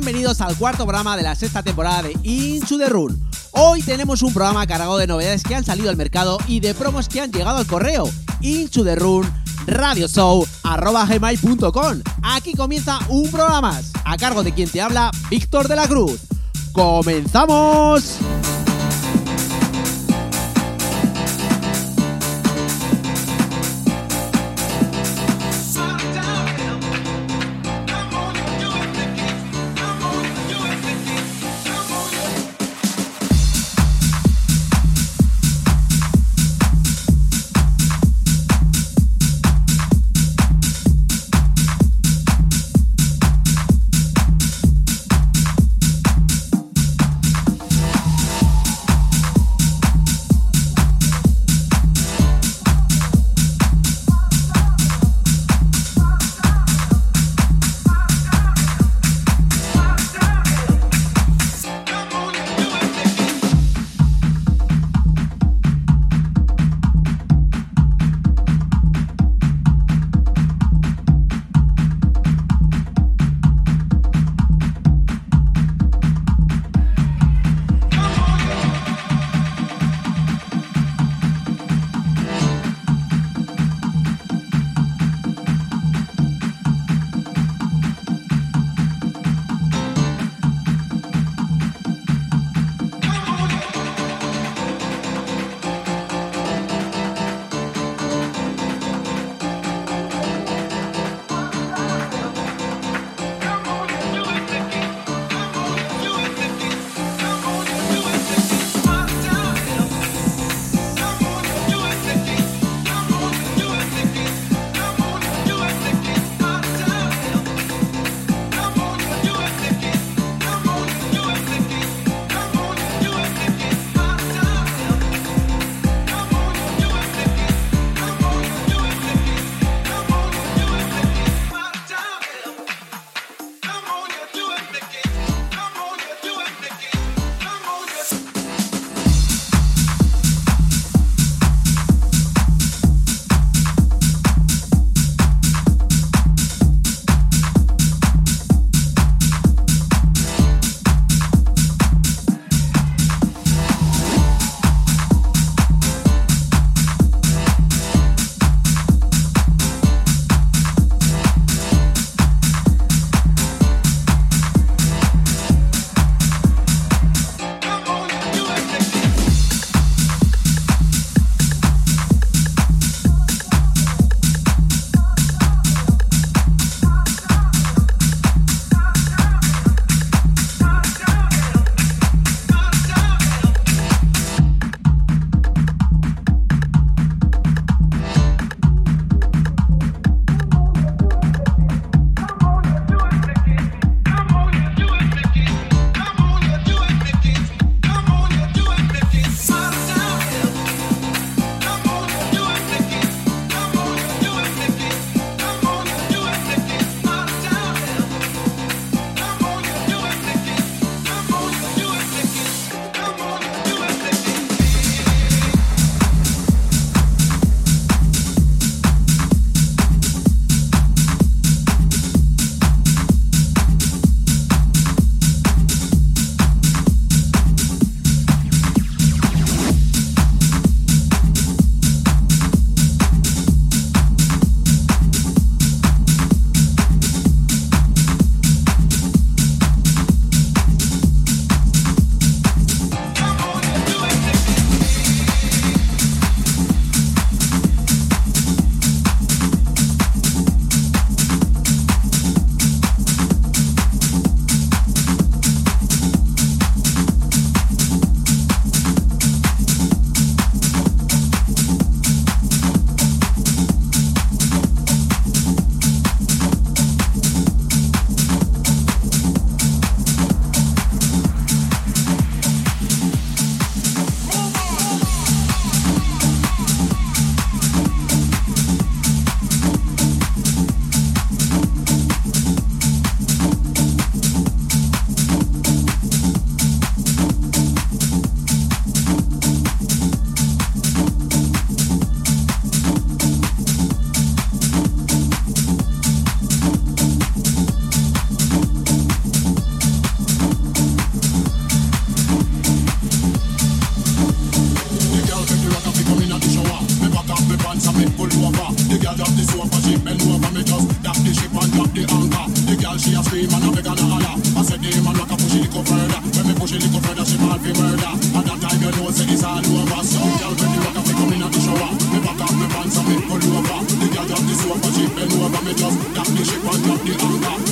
Bienvenidos al cuarto programa de la sexta temporada de Into the Run. Hoy tenemos un programa cargado de novedades que han salido al mercado y de promos que han llegado al correo. Into the Run, Radio Show, gmail.com. Aquí comienza un programa más, a cargo de quien te habla, Víctor de la Cruz. ¡Comenzamos!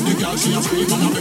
the girl she a a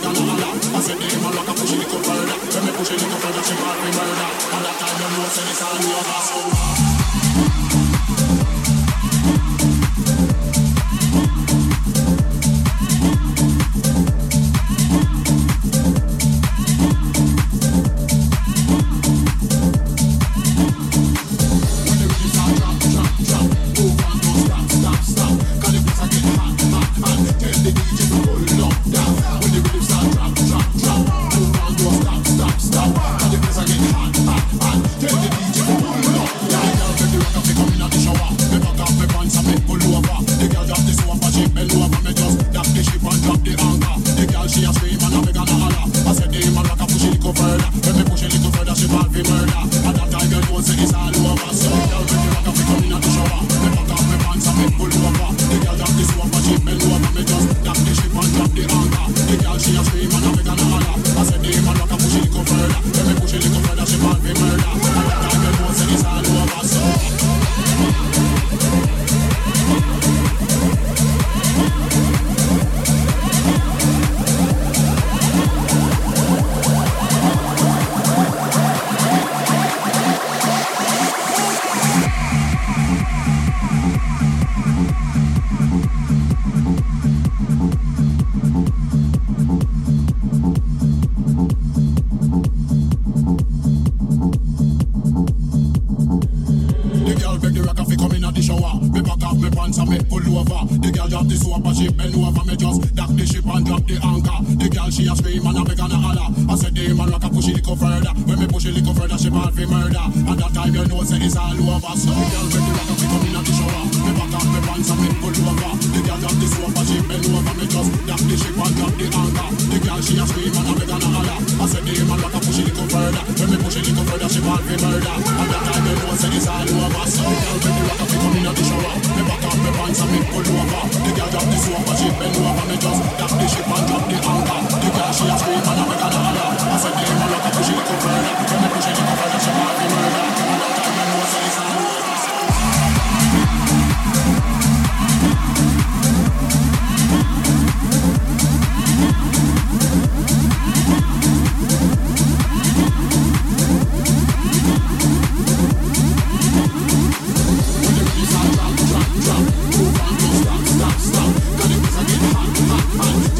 Dock the ship and drop the anchor. The girl she a scream and a beg and a holler. I said the man rocker push it little further. When me push it little further, she ball fi murder. And that time you know say it's all over. So the girl beg the rocker fi come in the shower. Me back off me pants and me pull over. The girl drop the and she bend over. Me just dock the ship and drop the anchor. The girl she a scream and a beg and a holler. I said the man rocker push it little further. When me push it little further, she ball fi murder. And that time you know say it's all over. So the girl beg the rocker fi come in the shower. Me back off me pants and me pull over. The girl drop the and she bend over. Me just dock the ship and drop the anchor. The girl she a scream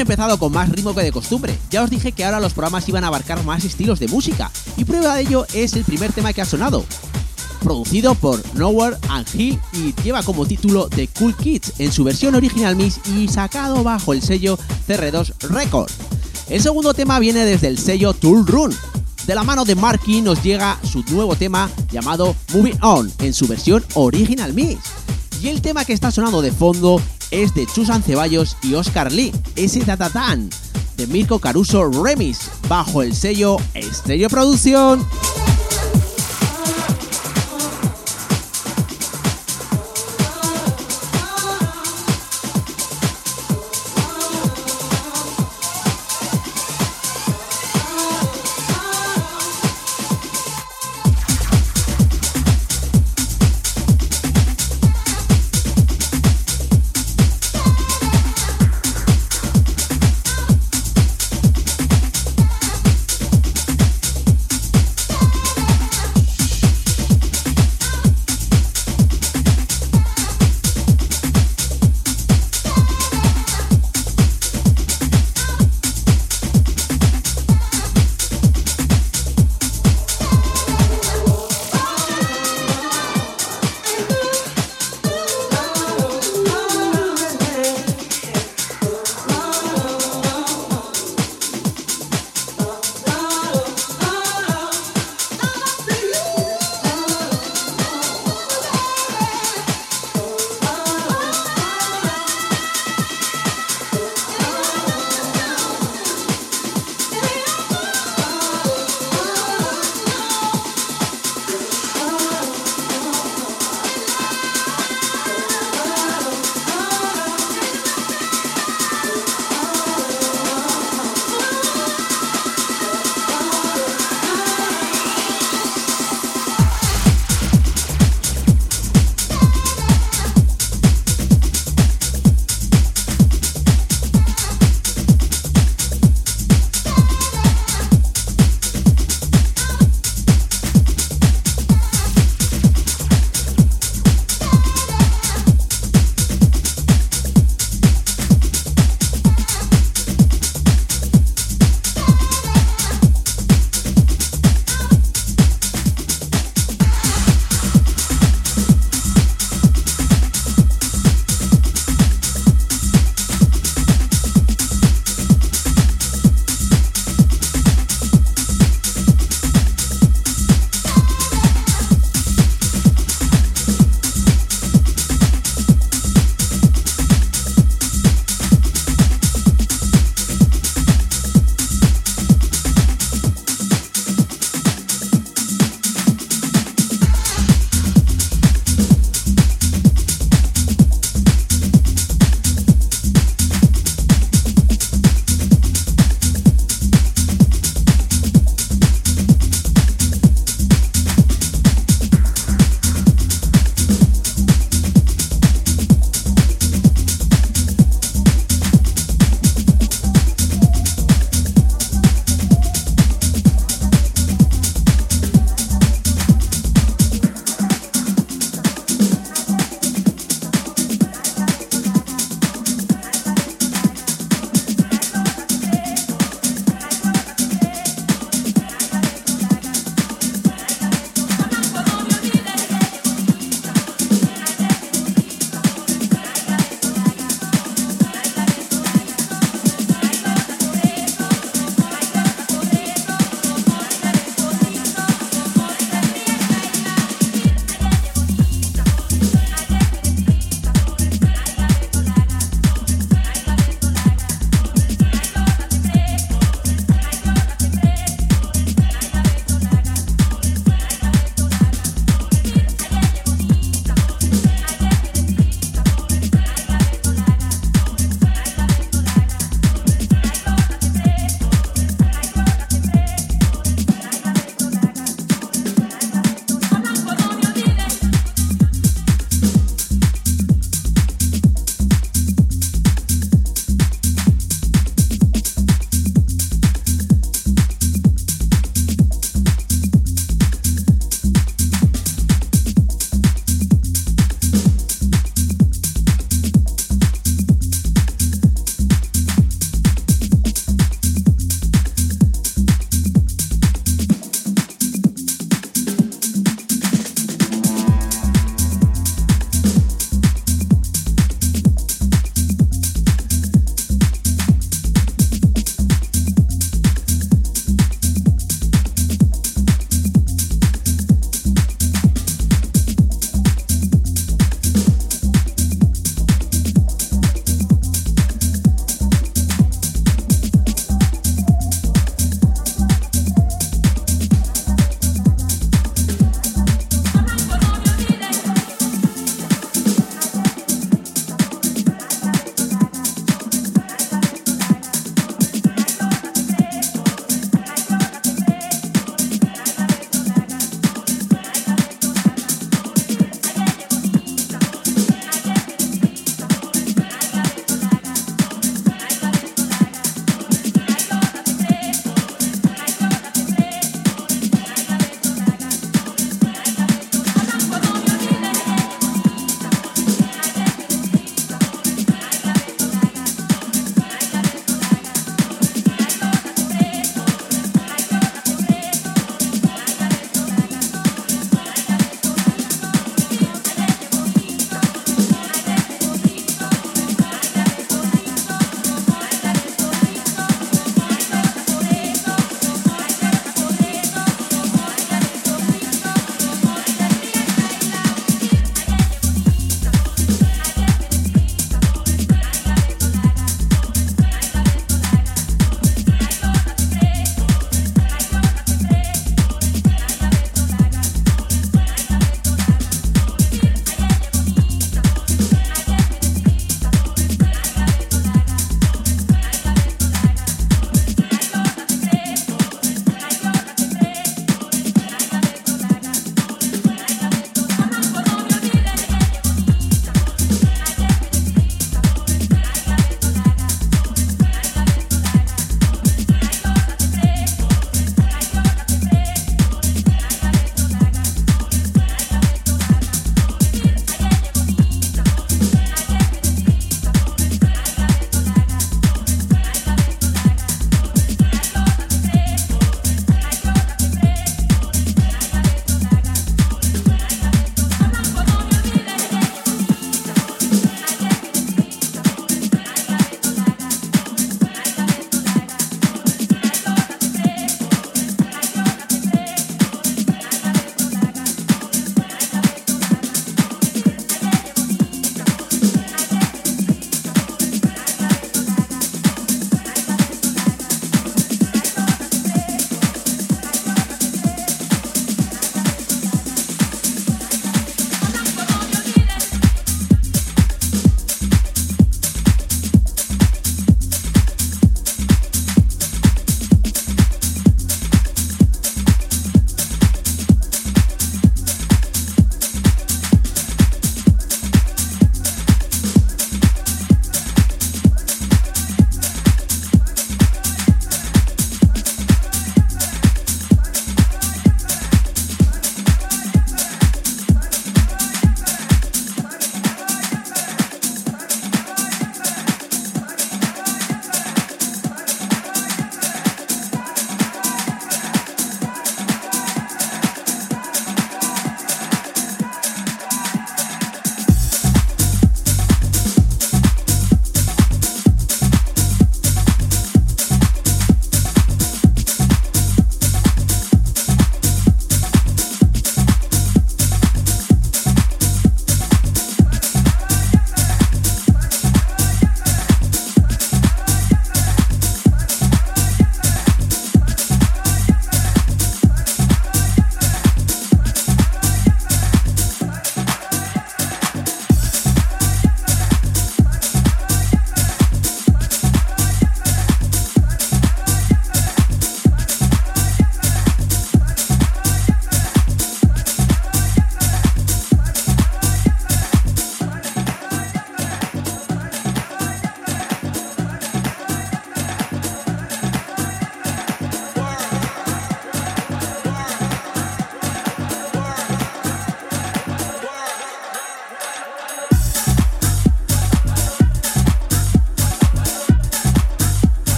empezado con más ritmo que de costumbre. Ya os dije que ahora los programas iban a abarcar más estilos de música, y prueba de ello es el primer tema que ha sonado. Producido por Nowhere and He y lleva como título The Cool Kids en su versión original Mix y sacado bajo el sello CR2 Records. El segundo tema viene desde el sello Tool Run. De la mano de Marky nos llega su nuevo tema llamado Moving On en su versión original Mix. Y el tema que está sonando de fondo es de Susan Ceballos y Oscar Lee, ese Tatatán, de Mirko Caruso Remix, bajo el sello Stereo Producción.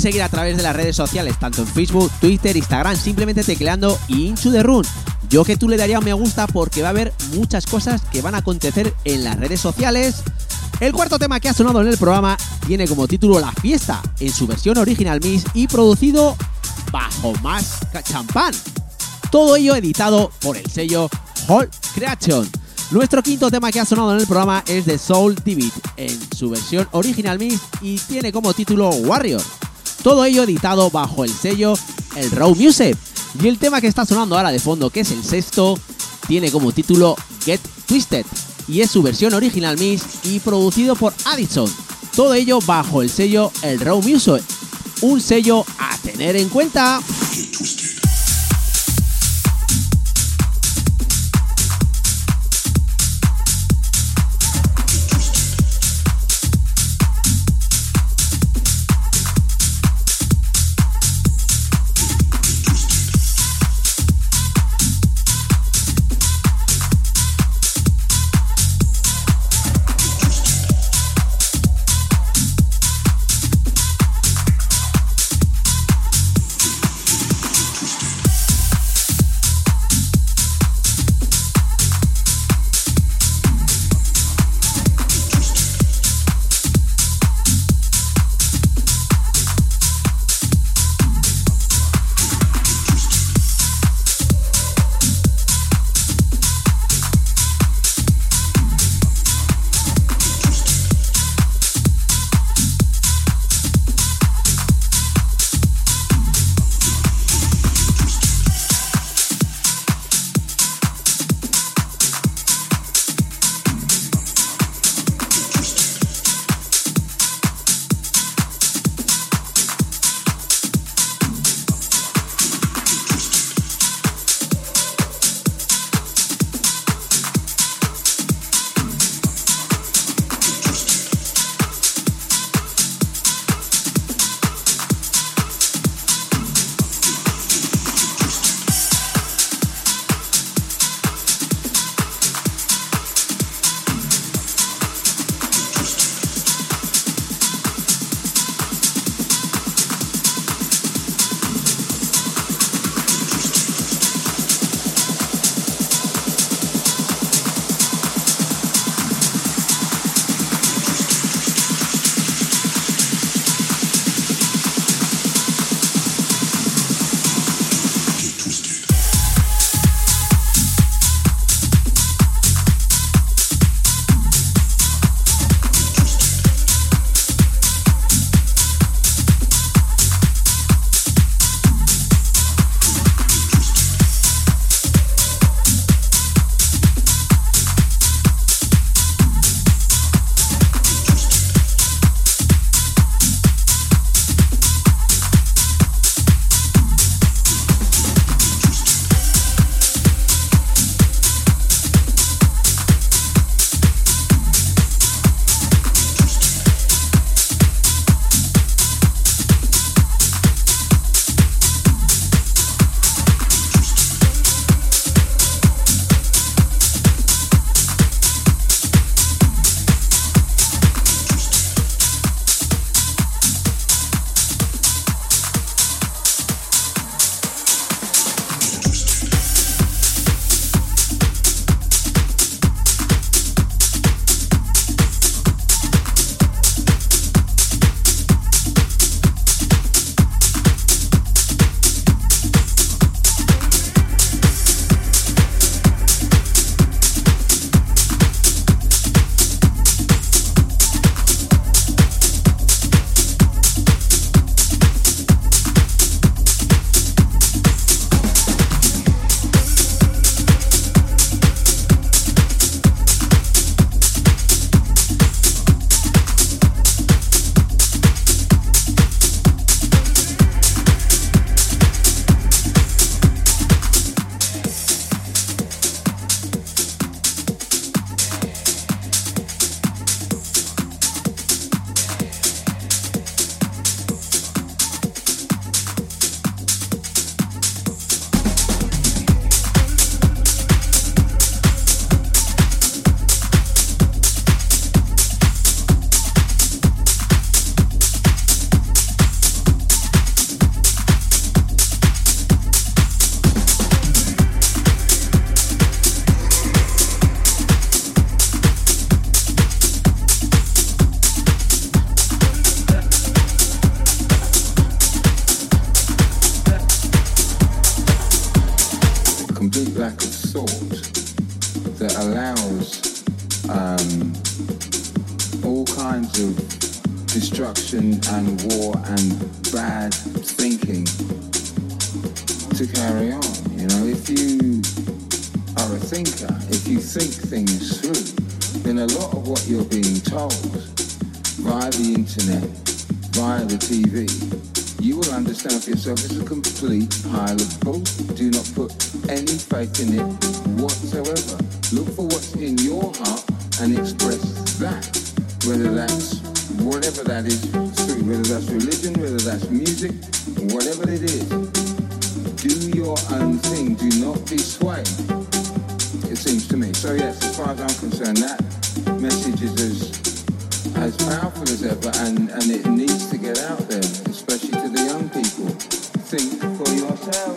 Seguir a través de las redes sociales, tanto en Facebook, Twitter, Instagram, simplemente tecleando Into the Run. Yo que tú le daría un me gusta porque va a haber muchas cosas que van a acontecer en las redes sociales. El cuarto tema que ha sonado en el programa tiene como título La Fiesta, en su versión original Miss y producido bajo más champán. Todo ello editado por el sello Hall Creation. Nuestro quinto tema que ha sonado en el programa es de Soul Divid en su versión original Mix y tiene como título Warrior. Todo ello editado bajo el sello El Raw Music. Y el tema que está sonando ahora de fondo, que es el sexto, tiene como título Get Twisted y es su versión original Mix y producido por Addison. Todo ello bajo el sello El Raw Music. Un sello a tener en cuenta.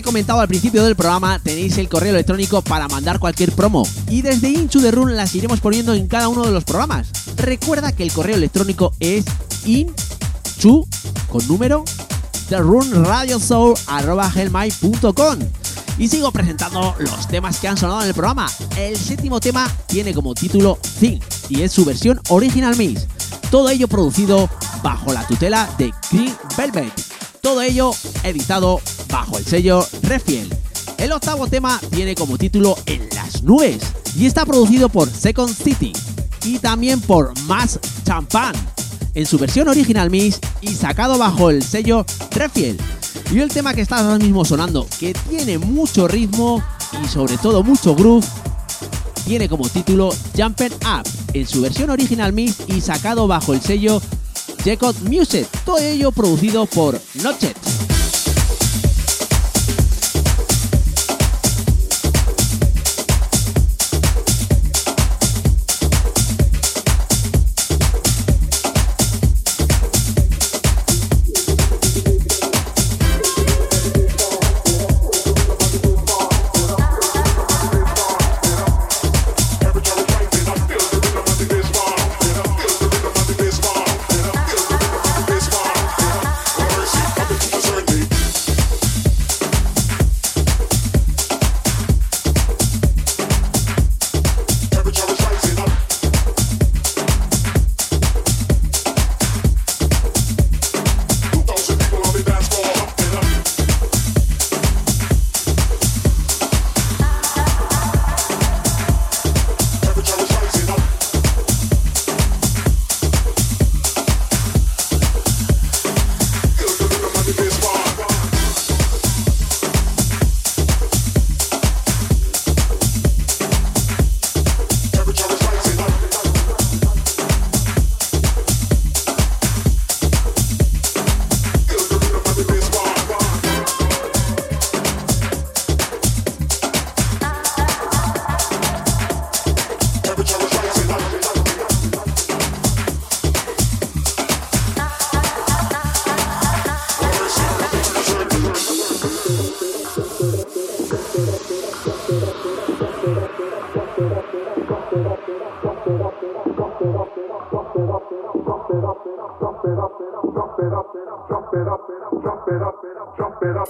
he comentado al principio del programa, tenéis el correo electrónico para mandar cualquier promo y desde Inchu de Run las iremos poniendo en cada uno de los programas. Recuerda que el correo electrónico es inchu con número therunradiosoul.com y sigo presentando los temas que han sonado en el programa. El séptimo tema tiene como título Thing y es su versión Original Mix. Todo ello producido bajo la tutela de Green Velvet. Todo ello editado bajo el sello Refiel. El octavo tema tiene como título En las nubes y está producido por Second City y también por Mass Champagne en su versión original Mix y sacado bajo el sello Refiel. Y el tema que está ahora mismo sonando, que tiene mucho ritmo y sobre todo mucho groove, tiene como título Jumpin' Up en su versión original Mix y sacado bajo el sello Jacob Music, todo ello producido por Notchet.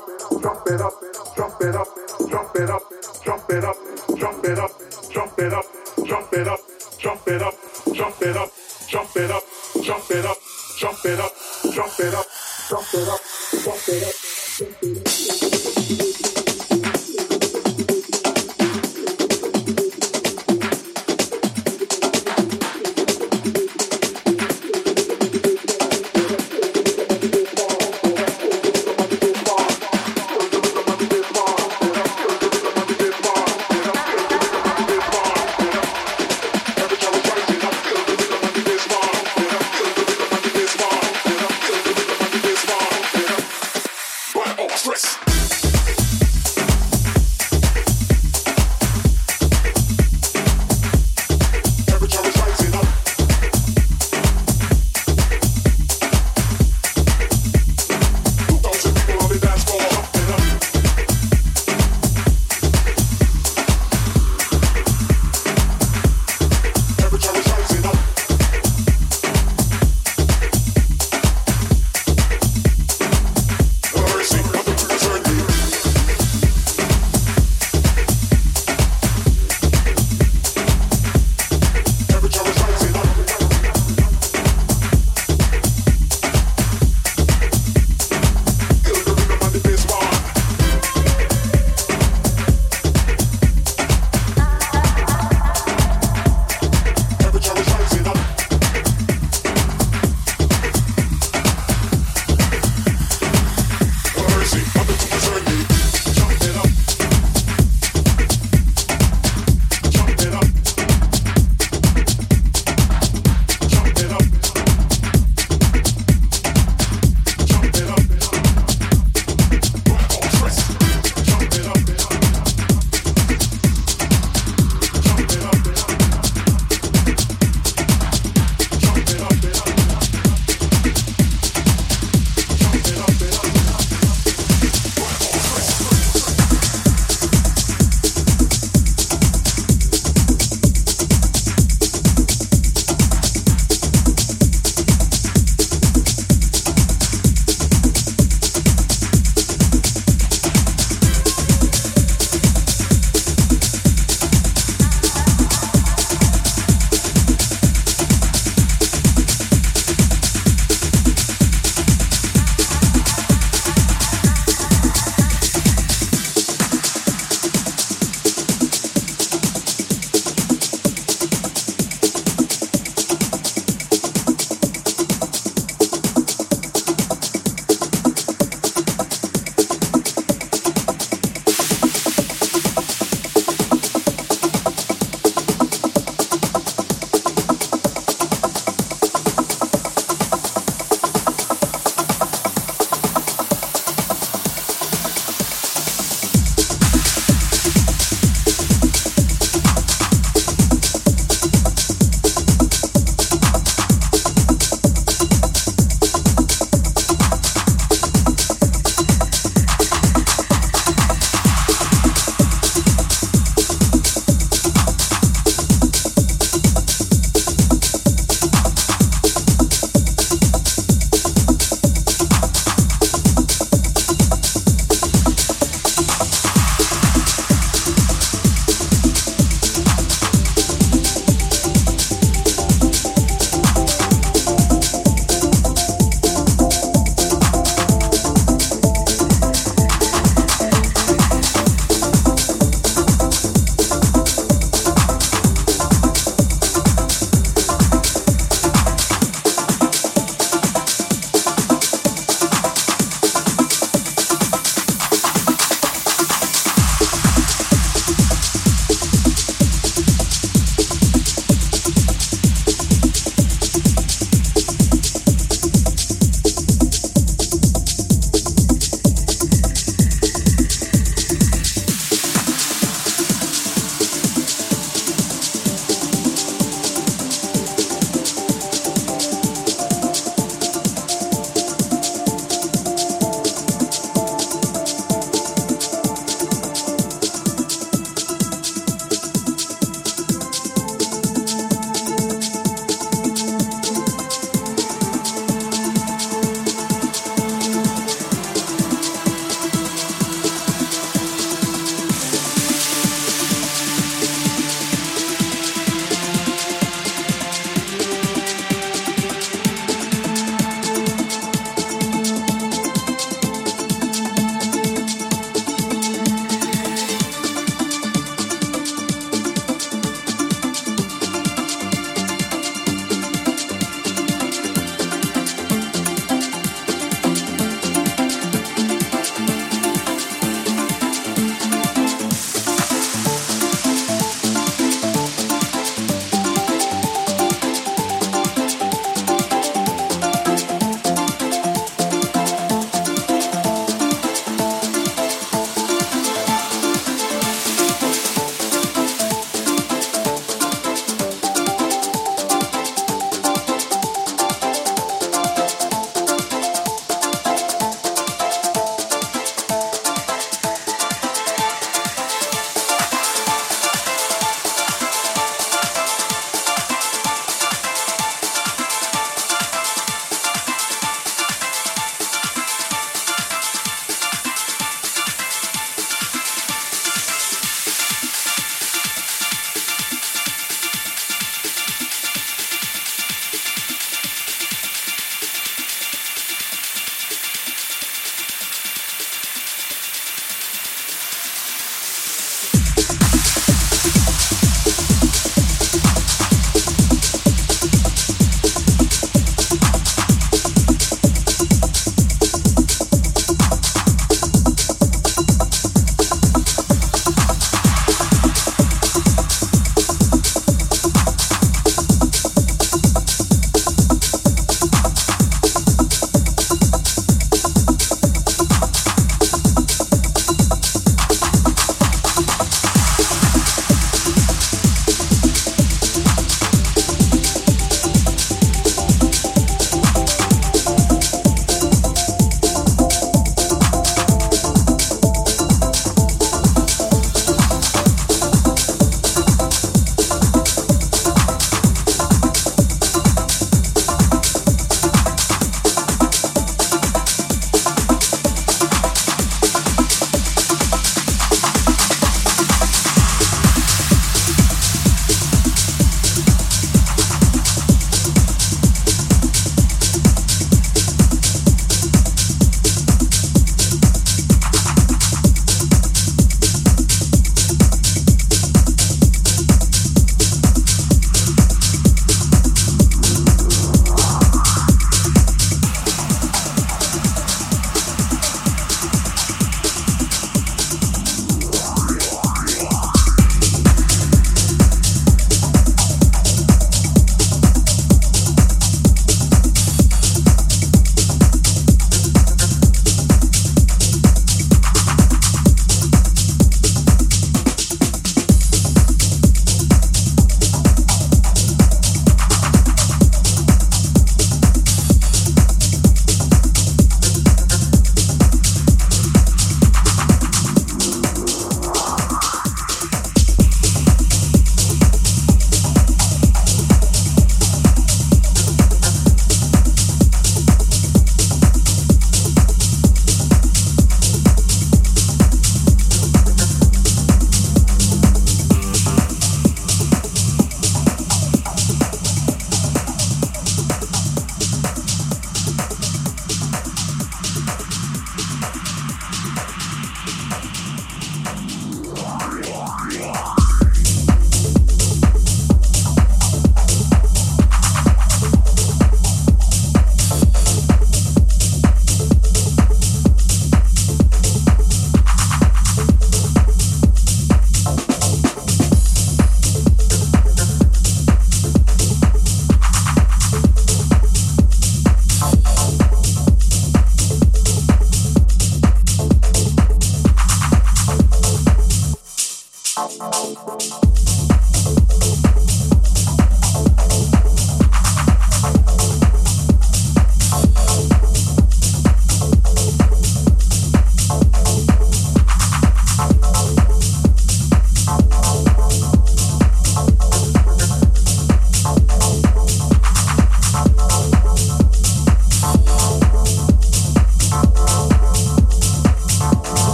popping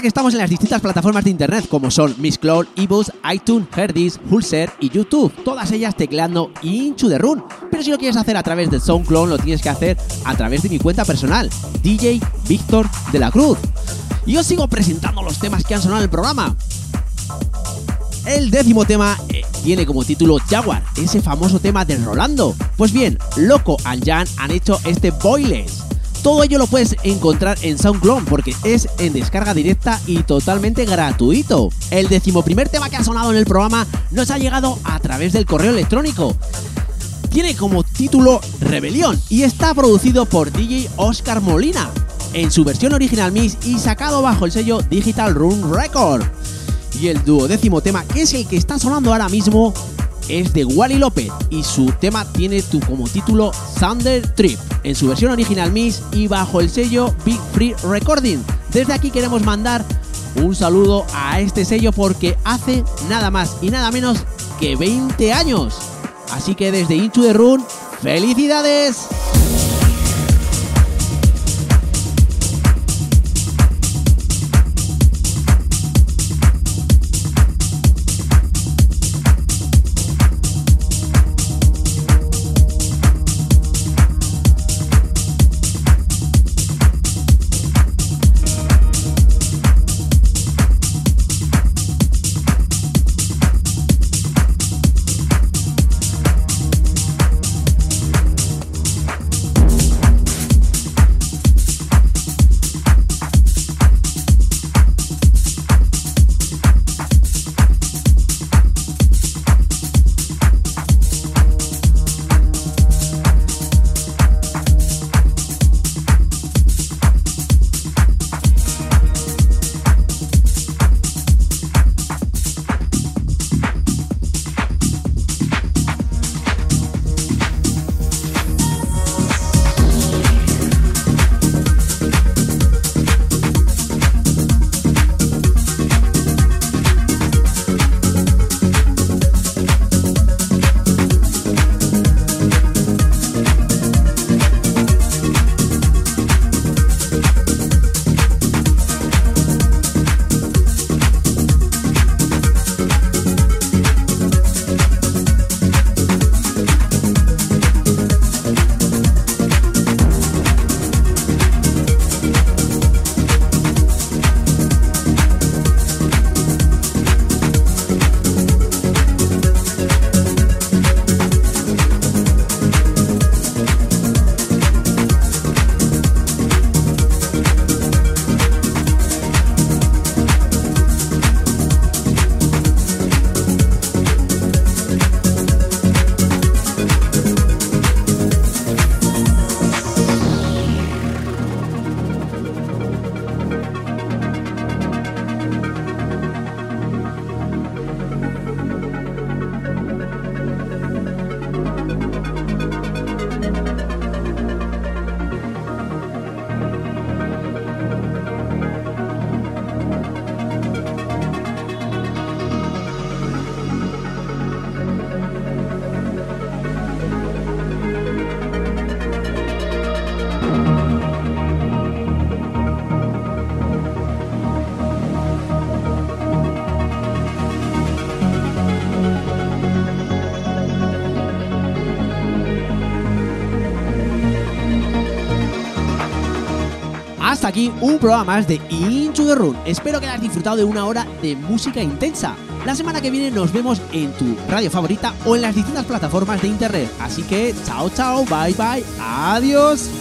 Que estamos en las distintas plataformas de internet como son Mixcloud, eBooks, iTunes, Herdis, Hulser y YouTube, todas ellas tecleando Into the Run. Pero si lo quieres hacer a través de SoundCloud, lo tienes que hacer a través de mi cuenta personal, DJ Víctor de la Cruz. Y os sigo presentando los temas que han sonado en el programa. El décimo tema eh, tiene como título Jaguar, ese famoso tema de Rolando. Pues bien, Loco and Jan han hecho este Boiles. Todo ello lo puedes encontrar en SoundCloud porque es en descarga directa y totalmente gratuito. El decimoprimer tema que ha sonado en el programa nos ha llegado a través del correo electrónico. Tiene como título Rebelión y está producido por DJ Oscar Molina en su versión original mix y sacado bajo el sello Digital Room Record. Y el duodécimo tema, que es el que está sonando ahora mismo, es de Wally López y su tema tiene tu como título Thunder Trip en su versión original mix y bajo el sello Big Free Recording. Desde aquí queremos mandar un saludo a este sello porque hace nada más y nada menos que 20 años. Así que desde Into the Run, ¡felicidades! Aquí un programa más de Into the Run. Espero que hayas disfrutado de una hora de música intensa. La semana que viene nos vemos en tu radio favorita o en las distintas plataformas de internet. Así que chao, chao, bye, bye, adiós.